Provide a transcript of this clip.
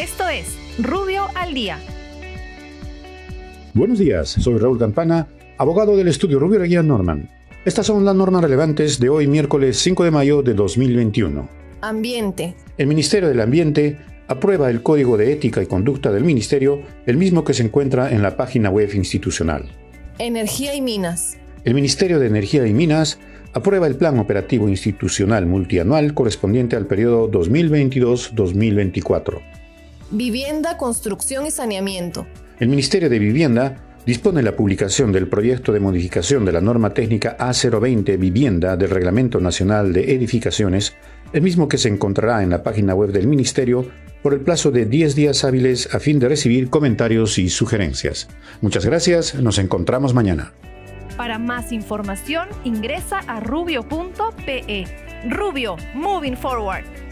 Esto es Rubio al Día. Buenos días, soy Raúl Campana, abogado del estudio Rubio Guía Norman. Estas son las normas relevantes de hoy miércoles 5 de mayo de 2021. Ambiente. El Ministerio del Ambiente aprueba el Código de Ética y Conducta del Ministerio, el mismo que se encuentra en la página web institucional. Energía y minas. El Ministerio de Energía y Minas aprueba el Plan Operativo Institucional Multianual correspondiente al periodo 2022-2024. Vivienda, construcción y saneamiento. El Ministerio de Vivienda dispone la publicación del proyecto de modificación de la norma técnica A020 Vivienda del Reglamento Nacional de Edificaciones, el mismo que se encontrará en la página web del Ministerio por el plazo de 10 días hábiles a fin de recibir comentarios y sugerencias. Muchas gracias, nos encontramos mañana. Para más información ingresa a rubio.pe. Rubio, moving forward.